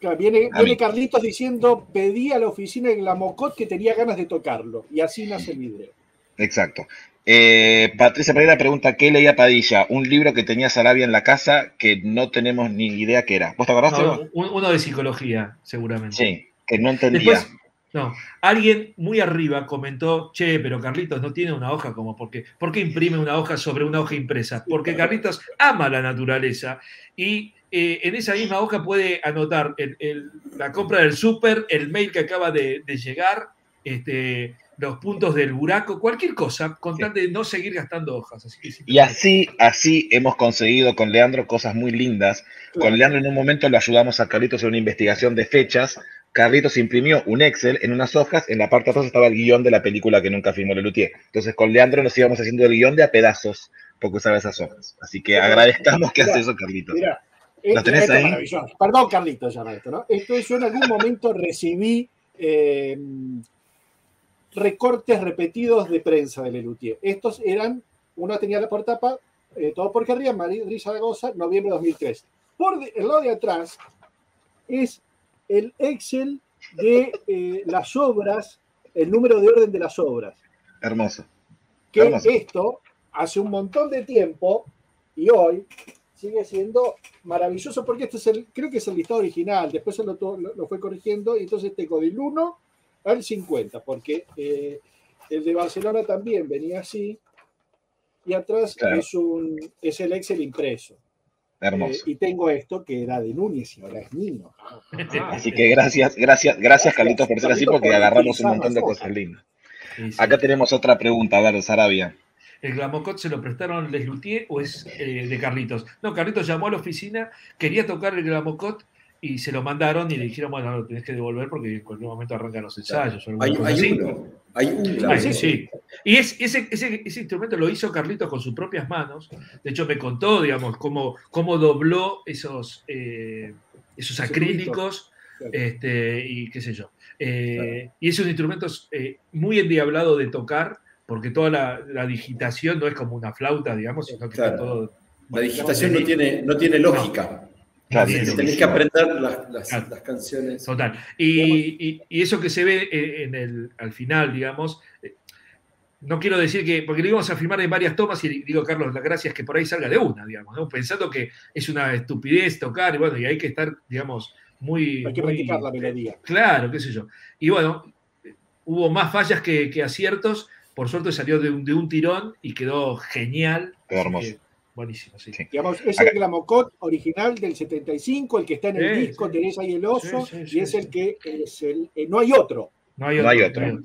Claro, Viene, viene Carlitos diciendo, pedí a la oficina de Glamocot que tenía ganas de tocarlo. Y así nace el video. Exacto. Eh, Patricia Pereira pregunta: ¿qué leía Padilla? Un libro que tenía Sarabia en la casa que no tenemos ni idea qué era. ¿Vos te acordás? No, un- uno de psicología, seguramente. Sí, que no entendía. Después, no, alguien muy arriba comentó, che, pero Carlitos no tiene una hoja como porque, ¿por qué imprime una hoja sobre una hoja impresa? Porque Carlitos ama la naturaleza y eh, en esa misma hoja puede anotar el- el- la compra del súper, el mail que acaba de, de llegar, este, los puntos del buraco, cualquier cosa, con tal de no seguir gastando hojas. Así que sí, Y así, así hemos conseguido con Leandro cosas muy lindas. Con Leandro en un momento le ayudamos a Carlitos en una investigación de fechas. Carlitos imprimió un Excel en unas hojas, en la parte de atrás estaba el guion de la película que nunca filmó Lelutier. Entonces con Leandro nos íbamos haciendo el guion de a pedazos porque usaba esas hojas. Así que agradezcamos que hace eso, Carlitos. Mirá, ¿Lo tenés esto ahí? maravilloso. Perdón, Carlitos, llama esto, ¿no? Esto es, yo en algún momento recibí eh, recortes repetidos de prensa de Lelutier. Estos eran, uno tenía la portapa, eh, todo por querría, Madrid Zaragoza, noviembre de 2003. Por de- el lado de atrás es el Excel de eh, las obras, el número de orden de las obras. Hermoso. Que Hermoso. esto hace un montón de tiempo y hoy sigue siendo maravilloso porque este es el, creo que es el listado original, después se lo- lo fue corrigiendo y entonces tengo del 1 al 50, porque eh, el de Barcelona también venía así y atrás Claro. es, un, es el Excel impreso. Hermoso. Eh, y tengo esto que era de Núñez y ahora es mío. Así que gracias, gracias, gracias Carlitos por ser así porque por agarramos un montón de cosas lindas. Acá tenemos otra pregunta, a ver, Sarabia. ¿El Glamocot se lo prestaron Les Luthier o es eh, de Carlitos? No, Carlitos llamó a la oficina, quería tocar el Glamocot y se lo mandaron y le dijeron, bueno, lo tenés que devolver porque en cualquier momento arrancan los ensayos. o alguna Hay, hay así. uno, hay un Ah, sí, sí. Y es, ese, ese, ese instrumento lo hizo Carlitos con sus propias manos. De hecho, me contó, digamos, cómo, cómo dobló esos, eh, esos acrílicos este, y qué sé yo. Eh, Y es un instrumento eh, muy endiablado de tocar, porque toda la, la digitación no es como una flauta, digamos, sino que está Claro. todo. La digitación no tiene, no tiene lógica. Claro, Tenés que aprender las, las- las canciones. Total. Y, y- y eso que se ve eh, en el, al final, digamos, eh, no quiero decir que, porque lo íbamos a filmar en varias tomas y digo, Carlos, la gracia es que por ahí salga de una, digamos, ¿no? pensando que es una estupidez tocar, y bueno, y hay que estar, digamos, muy... Hay que muy- practicar la melodía. Claro, qué sé yo. Y bueno, hubo más fallas que, que aciertos, por suerte salió de un, de un tirón y quedó genial. Quedó Así hermoso. que, buenísimo, sí. Digamos, es el Glamocot original del 75, el que está en el Sí, disco, sí. tenés ahí el oso, Sí, sí, y sí, es sí. el que es el. eh, no hay otro. No hay No otro. hay otro.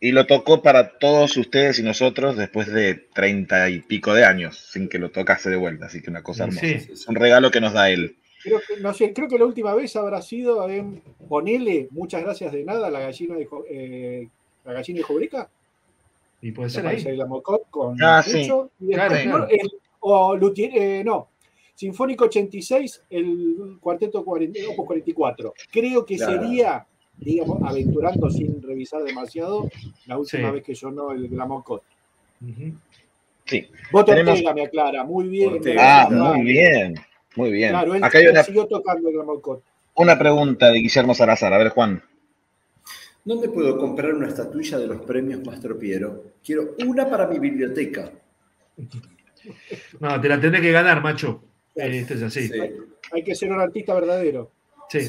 Y lo tocó para todos ustedes y nosotros después de treinta y pico de años, sin que lo tocase de vuelta. Así que una cosa hermosa. Sí. Es un regalo que nos da él. Creo que, no sé, creo que la última vez habrá sido en Ponele, muchas gracias de nada, la gallina de, eh, la gallina de Jobrica. Y puede ser ahí. ahí Glamocot con Ah, y Claro, después, claro. ¿no? El- o Luthier- eh, no, Sinfónico 86, el cuarteto 40, Opus 44. Creo que Claro. sería, digamos, aventurando sin revisar demasiado, la última Sí. vez que sonó el Glamocot. Sí. Voto Tenemos- Ortega me aclara, muy bien. Ah, muy bien. Muy bien. Claro, él, Acá hay una, siguió tocando el Glamocot. una pregunta de Guillermo Salazar. A ver, Juan. ¿Dónde puedo comprar una estatuilla de los premios Mastro Piero? Quiero una para mi biblioteca. No, te la tendré que ganar, macho. Eh, Esto es así. Sí. Hay que ser un artista verdadero. Sí.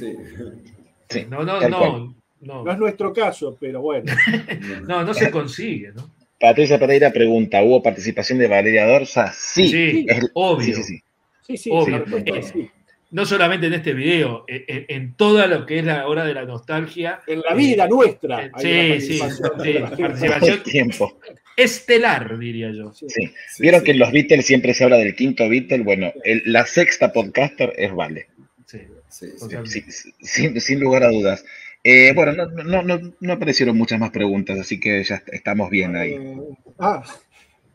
Sí. No, no, no, no. No es nuestro caso, pero bueno. No, no se consigue, ¿no? Patricia Pereira pregunta: ¿hubo participación de Valeria Dorsa? Sí. Sí, Es- obvio. Sí, sí, sí. Sí, sí, Obvio. Eh. No solamente en este video, en, en- en toda lo que es la hora de la nostalgia. En la vida nuestra. Eh, sí, sí, participación sí, la participación Tiempo. Estelar, diría yo. Sí. Vieron que en los Beatles siempre se habla del quinto Beatle. Bueno, el- la sexta podcaster es Vale. Sí, Sí, sí. totalmente. Sí, sin, sin lugar a dudas. Eh, bueno, no, no, no, no aparecieron muchas más preguntas, así que ya est- estamos bien ahí. Eh, ah,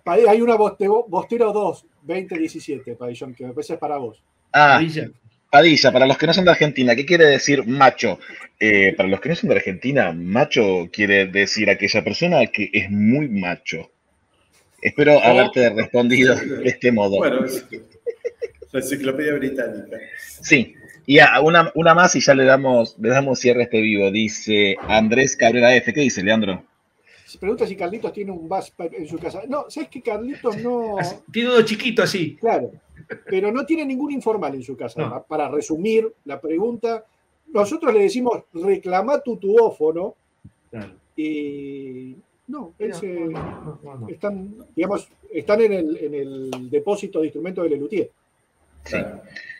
ahí hay una boste- Bostero 2, 2017, Padillón, que me parece es para vos. Ah, Padilla. Padilla, para los que no son de Argentina, ¿qué quiere decir macho? Eh, para los que no son de Argentina, macho quiere decir aquella persona que es muy macho. Espero haberte respondido de este modo. Bueno, es la enciclopedia británica. Sí, y a- una, una más y ya le damos, le damos cierre a este vivo. Dice Andrés Cabrera F. ¿Qué dice, Leandro? Se pregunta si Carlitos tiene un bus pipe en su casa. No, ¿sabes que Carlitos no. Tiene uno chiquito así. Claro, pero no tiene ningún informal en su casa. No. Para resumir la pregunta, nosotros le decimos reclama tu tuófono Claro. y no, él No, se- no, no, no. están, digamos, están en el, en el depósito de instrumentos de Lelutier. Sí.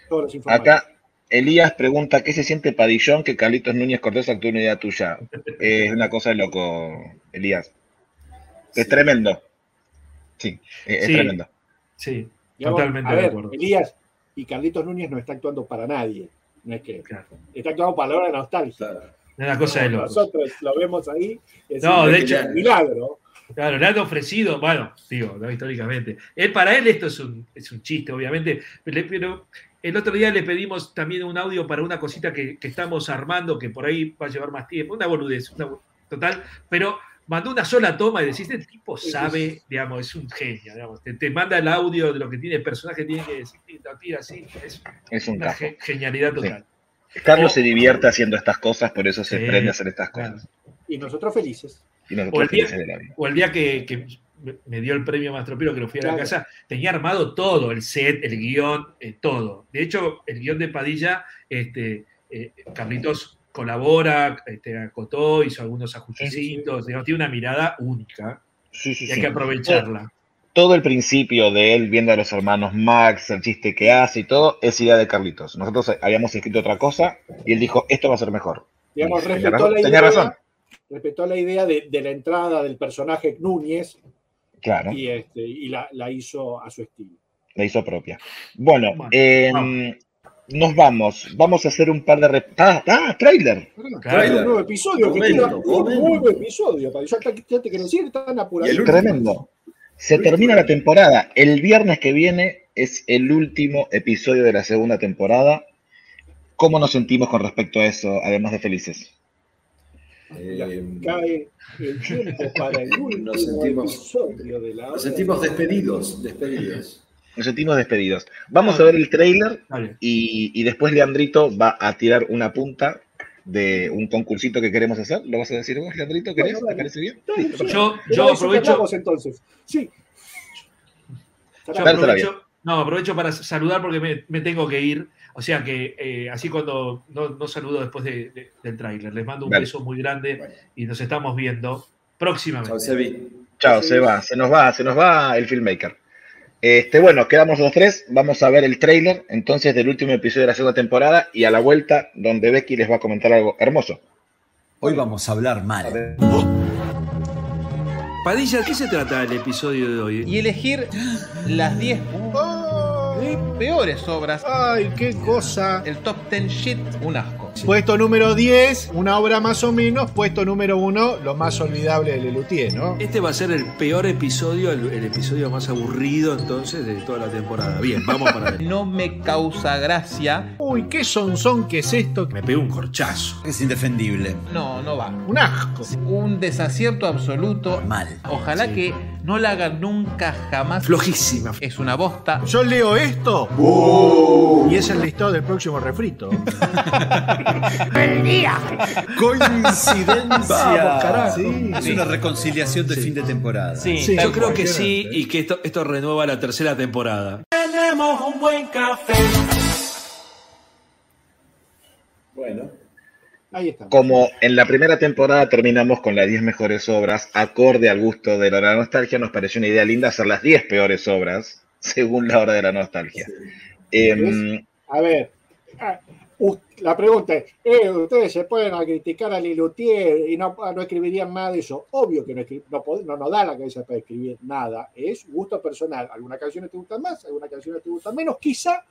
Todos los informales. Acá Elías pregunta, ¿qué se siente Padillón que Carlitos Núñez Cortés actúe una idea tuya? Eh, Es una cosa de loco, Elías. Es tremendo. Sí, es Sí. tremendo. Sí, Digamos, totalmente a de ver, acuerdo. Elías y Carlitos Núñez no está actuando para nadie. No es que Claro. está actuando para la hora de nostalgia. Es una cosa de loco. Nosotros lo vemos ahí. No, de "Es hecho- un milagro. Claro, le han ofrecido, bueno, digo, ¿no? históricamente. Él, para él esto es un, es un chiste, obviamente, pero, el otro día le pedimos también un audio para una cosita que, que estamos armando, que por ahí va a llevar más tiempo, una boludez, una total, pero mandó una sola toma y decís, este tipo sabe, digamos, es un genio, digamos, te, te manda el audio de lo que tiene el personaje, tiene que decir, lo tira así, es, Es un una ge- genialidad total. Carlos se divierte haciendo estas cosas, por eso se Sí, prende a hacer estas cosas. Y nosotros felices. Y O nosotros el día, felices de la vida. o el día que, que me- me dio el premio Mastropiro, que lo fui a la Claro. casa, tenía armado todo, el set, el guion, eh, todo. De hecho, el guion de Padilla, este, eh, Carlitos colabora, este, acotó, hizo algunos ajustecitos, digamos, tiene una mirada única Sí, sí, y hay sí. que aprovecharla. Todo el principio de él viendo a los hermanos Max, el chiste que hace y todo, es idea de Carlitos. Nosotros habíamos escrito otra cosa y él dijo, esto va a ser mejor. Digamos, respetó razón- la idea, razón. respetó la idea de, de la entrada del personaje Núñez Claro, y, este, y la, la hizo a su estilo. la hizo propia. Bueno, Bueno, eh, vamos. Nos vamos. Vamos a hacer un par de... rep- ¡Ah, ah, trailer! Un nuevo episodio que un nuevo episodio. Ya, ya te decir, están apurados. Tremendo. Se termina la temporada. El viernes que viene es el último episodio de la segunda temporada. ¿Cómo nos sentimos con respecto a eso, además de felices? Eh, Cae el tiempo para el último Nos sentimos- episodio de la nos sentimos despedidos, despedidos. Nos sentimos despedidos. Vamos a ver el trailer y, y después Leandrito va a tirar una punta de un concursito que queremos hacer. ¿Lo vas a decir vos, Leandrito? ¿Querés? Bueno, ¿Te parece bien? Sí. Yo, yo aprovecho, entonces. Sí. yo aprovecho, no, aprovecho para saludar porque me, me tengo que ir. O sea que eh, así cuando no, no saludo después de- de- del tráiler. Les mando un Dale. beso muy grande y nos estamos viendo próximamente. Chao, Sebi. Chao, se va, se nos va, se nos va el filmmaker. Este, bueno, quedamos los tres. Vamos a ver el trailer entonces del último episodio de la segunda temporada y a la vuelta donde Becky les va a comentar algo hermoso. Hoy vamos a hablar mal. Padilla, ¿de qué se trata el episodio de hoy? y elegir las 10 peores obras. ¡Ay, qué cosa! El top 10 shit, un asco. Puesto número 10, una obra más o menos. Puesto número 1, lo más olvidable de Lelutier, ¿no? Este va a ser el peor episodio, el, el episodio más aburrido entonces de toda la temporada. Bien, vamos para ver. No me causa gracia. Uy, qué sonzón que es esto. Me pegó un corchazo. Es indefendible. No, no va. Un asco. Un desacierto absoluto. Mal. Ojalá Sí. que no la hagan nunca jamás. Flojísima. Es una bosta. Yo leo esto y es el listado del próximo refrito. Coincidencia. Vamos, carajo. Sí, es Sí. una reconciliación de fin de temporada. Sí, Yo creo que sí y que esto, esto renueva la tercera temporada. Tenemos un buen café. Bueno, Ahí está. Como en la primera temporada terminamos con las 10 mejores obras, acorde al gusto de la hora de la nostalgia, nos pareció una idea linda hacer las 10 peores obras, según la hora de la nostalgia. Em, A ver, ah, la pregunta es, eh, ¿ustedes se pueden criticar a Lilutier y no, no escribirían nada de eso? Obvio que no, escri- no, no nos da la cabeza para escribir nada, es gusto personal. Algunas canciones te gustan más, algunas canciones te gustan menos. Quizá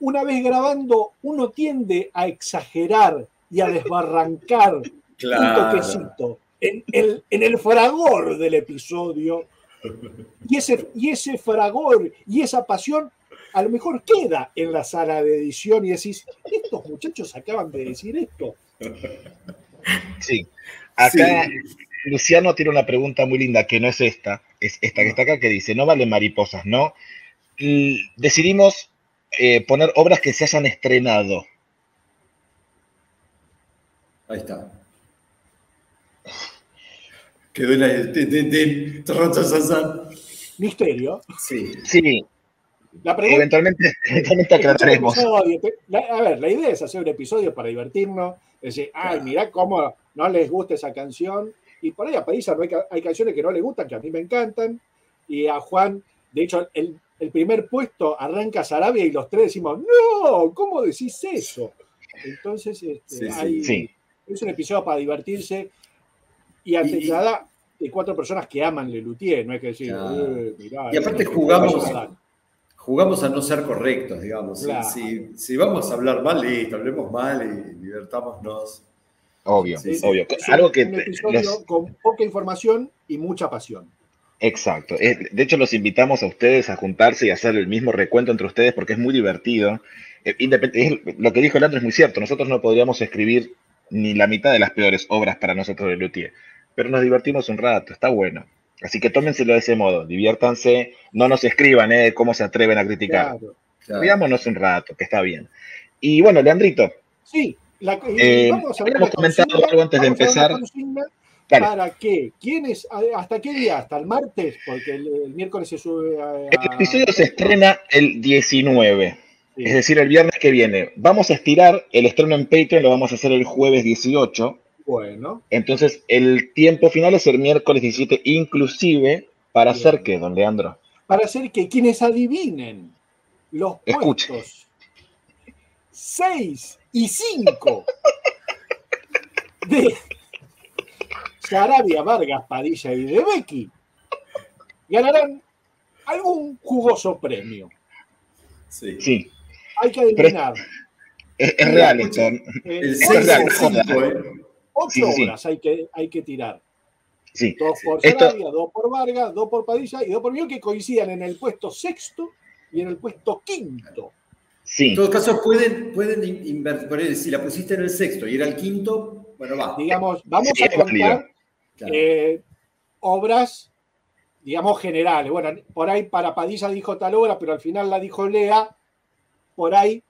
una vez grabando uno tiende a exagerar y a desbarrancar un toquecito en el, en el fragor del episodio. Y ese, y ese fragor y esa pasión a lo mejor queda en la sala de edición y decís, estos muchachos acaban de decir esto. sí, acá Luciano tiene una pregunta muy linda, que no es esta, es esta que está acá, que dice, no vale mariposas, ¿no? Y decidimos eh, poner obras que se hayan estrenado. Ahí está. Quedó en la. de- de- de-. Misterio. Sí. Sí, La pregunta eventualmente, eventualmente aclararemos. episodio, te- la- a ver, la idea es hacer un episodio para divertirnos, decir, ay, mirá cómo no les gusta esa canción. Y por ahí a Parisa no hay, ca- hay canciones que no le gustan, que a mí me encantan. Y a Juan, de hecho, el, el primer puesto arranca Sarabia y los tres decimos, no, ¿cómo decís eso? Entonces, este, Sí, sí. hay- Sí. Es un episodio para divertirse y ante Y- y- nada de cuatro personas que aman Lelutier, no hay que decir, Claro. "Eh, mirá, Y aparte jugamos- vaya a dar". Jugamos a no ser correctos, digamos. Si- Claro. Si, si vamos a hablar mal, listo, hablemos mal y divertámonos. Obvio, Sí, sí. obvio. Es un- Algo que un episodio los- con poca información y mucha pasión. Exacto. De hecho, los invitamos a ustedes a juntarse y hacer el mismo recuento entre ustedes porque es muy divertido. Eh, lo que dijo Leandro es muy cierto. Nosotros no podríamos escribir ni la mitad de las peores obras para nosotros de Luthier, pero nos divertimos un rato, está bueno. Así que tómenselo de ese modo, diviértanse, no nos escriban eh, cómo se atreven a criticar. Claro. Un rato, que está bien. Y bueno, Leandrito, Sí, la, Eh, vamos a ver comentado consigna, algo antes de empezar. Dale. ¿Para qué? ¿Quiénes? ¿Hasta qué día? ¿Hasta el martes? Porque el, el miércoles se sube a... El episodio se estrena el 19, es decir, el viernes que viene. Vamos a estirar el estreno en Patreon, lo vamos a hacer el jueves 18. Bueno, Entonces, el tiempo final es el miércoles 17, inclusive, para hacer qué, don Leandro. para hacer que quienes adivinen los Escuche. puestos 6 y 5 de Sarabia, Vargas, Padilla y de Becky ganarán algún jugoso premio. Sí. Hay que adivinar. Es, es real esto. Es real, cinco, ¿eh? Ocho Sí, horas hay que, hay que tirar. Sí. Dos por Esto- Sarabia, dos por Vargas, dos por Padilla y dos por mí que coincidan en el puesto sexto y en el puesto quinto. Sí. En todo caso, pueden, pueden in- invertir. Si la pusiste en el sexto y era el quinto, bueno, va. Digamos, vamos Sí, a contar eh, obras, digamos, generales. Bueno, por ahí para Padilla dijo tal obra, pero al final la dijo Lea. Por ahí,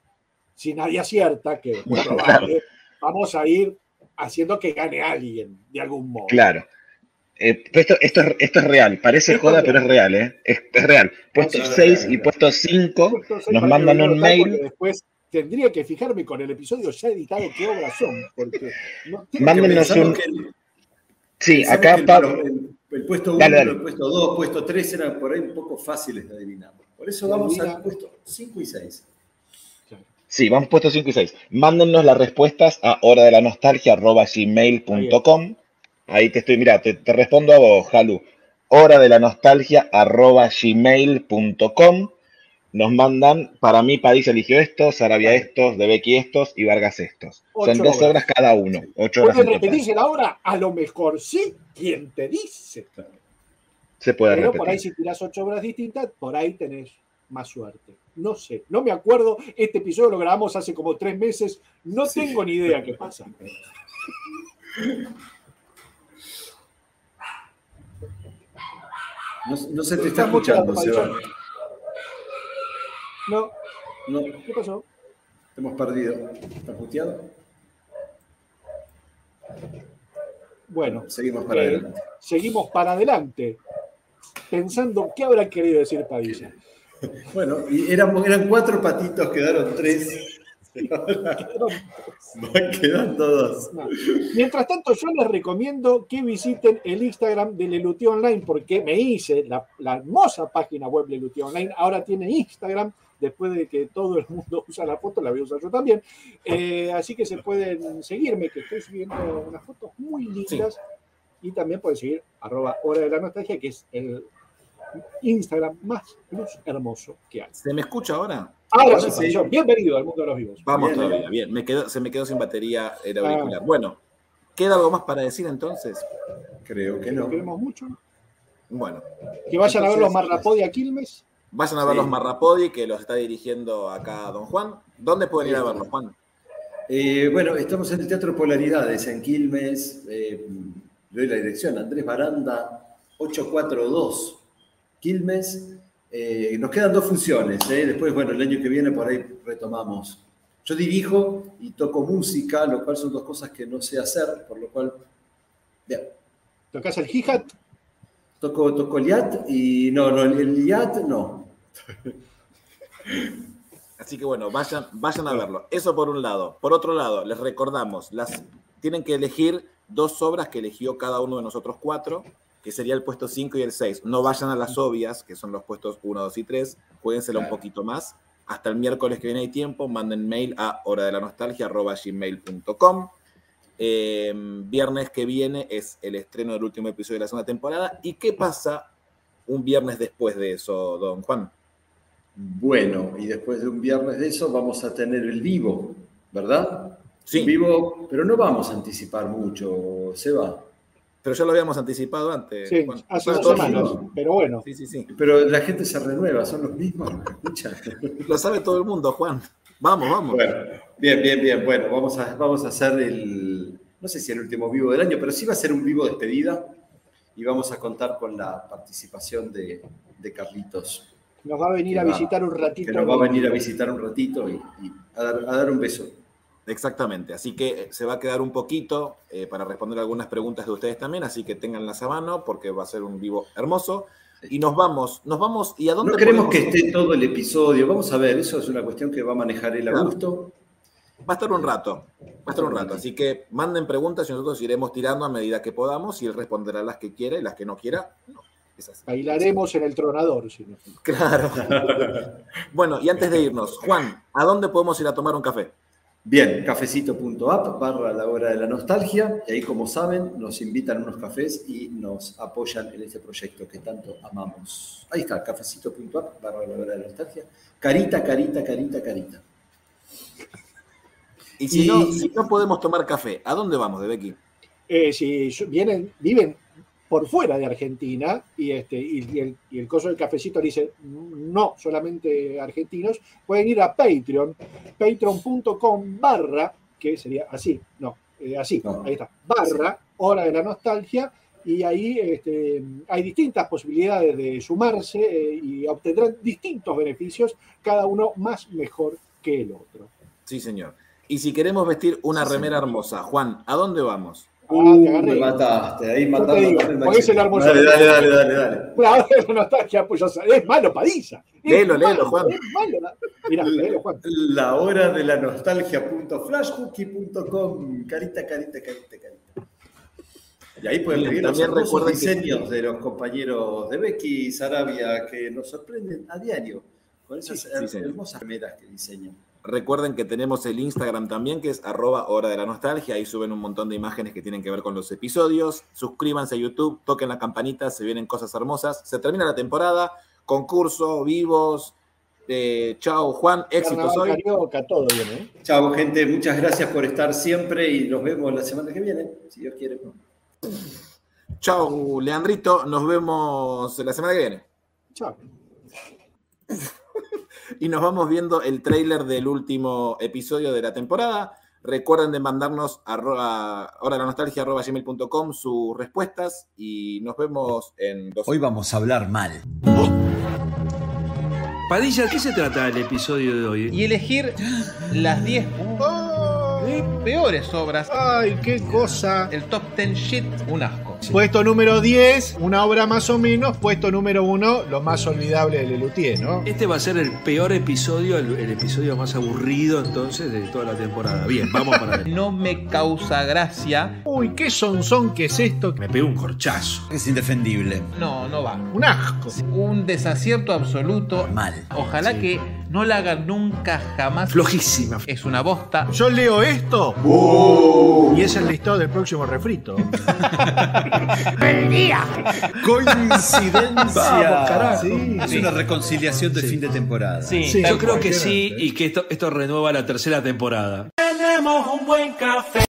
si nadie acierta, que es muy Claro. vamos a ir haciendo que gane alguien, de algún modo. Claro. Eh, esto, esto, es, esto es real, parece Esto joda, es pero es real, ¿eh? Es, es real. Puesto Sí, es 6 real, y puesto 5 Puesto seis nos mandan un mail. Después tendría que fijarme con el episodio ya editado qué obras son, porque no Mándenos un- el- Sí, acá Pablo. el- el puesto 1, Dale, dale. el puesto 2, puesto 3 eran por ahí un poco fáciles de adivinar. Por eso vamos al puesto 5 y 6. Sí, vamos puesto 5 y 6. Mándennos las respuestas a hora de la nostalgia gmail.com. Ahí te estoy, mira, te, te respondo a vos, Jalu. Hora de la nostalgia gmail.com. Nos mandan, para mí Padilla eligió estos, Sarabia estos, De Becky estos y Vargas estos. Ocho Son dos obras. obras cada uno, ocho horas en ¿Pueden repetirse la obra? A lo mejor sí. ¿Quién te dice? Se puede Pero por ahí si tirás ocho obras distintas, por ahí tenés más suerte. No sé, no me acuerdo. Este episodio lo grabamos hace como tres meses. No tengo ni idea qué pasa. No, no se te está escuchando, la Seba. aparición. No, No, ¿qué pasó? te hemos perdido. ¿Estás muteado? Bueno, Seguimos para eh, adelante. seguimos para adelante, pensando qué habrá querido decir Padilla. Bueno, y eran cuatro patitos, quedaron tres. Van quedando dos. No. Mientras tanto, yo les recomiendo que visiten el Instagram de Lelutí Online, porque me hice la, la hermosa página web Lelutí Online. Ahora tiene Instagram, después de que todo el mundo usa la foto, la voy a usar yo también. Eh, así que se pueden seguirme, que estoy subiendo unas fotos muy lindas. Y también pueden seguir arroba hora de la nostalgia, que es el Instagram más plus hermoso que hay. ¿Se me escucha ahora? Ahora sí, Padilla, bienvenido al mundo de los vivos. Vamos Bien, todavía, bien. bien. Me quedó, se me quedó sin batería el Ah. auricular. Bueno, ¿queda algo más para decir entonces? Creo que Lo no. queremos mucho. Bueno. Que vayan a ver los Marrapodi a Quilmes. Vayan a ver Sí. los Marrapodi, que los está dirigiendo acá Don Juan. ¿Dónde pueden ir a verlos, Juan? Eh, bueno, estamos en el Teatro Polaridades, en Quilmes. Eh, doy la dirección, Andrés Baranda, 842 Quilmes. Eh, nos quedan dos funciones. eh, Después, bueno, el año que viene por ahí retomamos. Yo dirijo y toco música, lo cual son dos cosas que no sé hacer, por lo cual. Bien. ¿Tocas el hi-hat? Toco, toco el IAT y. No, no, el IAT no. Así que bueno, vayan, vayan a verlo. Eso por un lado. Por otro lado, les recordamos, las, tienen que elegir dos obras que eligió cada uno de nosotros cuatro, que sería el puesto 5 y el 6. No vayan a las obvias, que son los puestos 1, 2 y 3. Jueguensela un poquito más. Hasta el miércoles que viene hay tiempo, manden mail a hora de la nostalgia gmail.com. Eh, viernes que viene es el estreno del último episodio de la segunda temporada. ¿Y qué pasa un viernes después de eso, don Juan? Bueno, y después de un viernes de eso vamos a tener el vivo, ¿verdad? Sí. Vivo, pero no vamos a anticipar mucho, Seba. Pero ya lo habíamos anticipado antes. Sí, Juan. hace dos todos semanas, los- pero bueno. Sí, sí, sí. Pero la gente se renueva, son los mismos. Escucha. Lo sabe todo el mundo, Juan. Vamos, vamos. Bueno, bien, bien, bien. Bueno, vamos a, vamos a hacer el, no sé si el último vivo del año, pero sí va a ser un vivo despedida y vamos a contar con la participación de, de Carlitos. Nos va a venir a va- visitar un ratito. Que nos va a venir a visitar un ratito y, y a, dar, a dar un beso. Exactamente, así que eh, se va a quedar un poquito eh, para responder algunas preguntas de ustedes también, así que tenganlas a mano porque va a ser un vivo hermoso. Y nos vamos, nos vamos. ¿Y a dónde No queremos podemos- que esté todo el episodio, vamos a ver, eso es una cuestión que va a manejar el Claro. Augusto. Va a estar un rato, va a estar un rato, así que manden preguntas y nosotros iremos tirando a medida que podamos y él responderá las que quiera y las que no quiera, no. Es así. Bailaremos en el tronador. si no. Claro. bueno, y antes de irnos, Juan, ¿a dónde podemos ir a tomar un café? Bien, cafecito.app barra la hora de la nostalgia, y ahí como saben nos invitan a unos cafés y nos apoyan en este proyecto que tanto amamos. Ahí está, cafecito.app barra la hora de la nostalgia. Carita, carita, carita, carita. Y si, Y- No, si no podemos tomar café, ¿a dónde vamos, de Becky? Eh, si vienen, viven por fuera de Argentina y, este, y, y el, y el coso del cafecito le dice no solamente argentinos, pueden ir a Patreon, patreon.com barra, que sería así, no, eh, así, ahí está, barra, hora de la nostalgia, y ahí este, hay distintas posibilidades de sumarse eh, y obtendrán distintos beneficios, cada uno más mejor que el otro. Sí, señor. Y si queremos vestir una remera hermosa, Juan, ¿a dónde vamos? Ah, te agarré. me mataste, ahí Yo te matando digo, con el. Dale, dale, dale, dale, dale. La hora de la nostalgia, pues ya sabés, es malo, Padilla. Es Léelo, léelo, malo, Juan. Es malo. Mirá, léelo, Juan. La hora de la nostalgia.flashhooky.com. Carita, carita, carita, carita. Y ahí pueden pedir los hermosos que- diseños de los compañeros de Becky y Sarabia que nos sorprenden a diario con esas Sí, sí, hermosas remeras que diseñan. Recuerden que tenemos el Instagram también, que es arroba hora de la nostalgia. Ahí suben un montón de imágenes que tienen que ver con los episodios. Suscríbanse a YouTube, toquen la campanita, se vienen cosas hermosas. Se termina la temporada, concurso, vivos. Eh, chao, Juan, éxitos hoy. carioca, todo bien, ¿eh? Chao, gente. Muchas gracias por estar siempre y nos vemos la semana que viene, si Dios quiere. Chao, Leandrito. Nos vemos la semana que viene. Chao. y nos vamos viendo el tráiler del último episodio de la temporada. Recuerden de mandarnos a hora de la nostalgia arroba gmail.com sus respuestas y nos vemos en dos Hoy vamos a hablar mal. Padilla, ¿de qué se trata el episodio de hoy? Y elegir las 10 peores obras. Ay, qué cosa. El top 10 shit, un asco. Puesto número 10, una obra más o menos. Puesto número 1, lo más olvidable de Lelutier, ¿no? Este va a ser el peor episodio, el, el episodio más aburrido entonces de toda la temporada. Bien, vamos para ver. No me causa gracia. Uy, qué sonzón que es esto. Me pegó un corchazo. Es indefendible. No, no va. Un asco. Un desacierto absoluto. Mal. Ojalá que no la hagan nunca jamás. Flojísima. Es una bosta. Yo leo esto y es el listado del próximo refrito. Coincidencia. Vamos, carajo. Sí. Es una reconciliación de fin de temporada. Sí. Sí. Yo creo que sí y que esto, esto renueva la tercera temporada. Tenemos un buen café.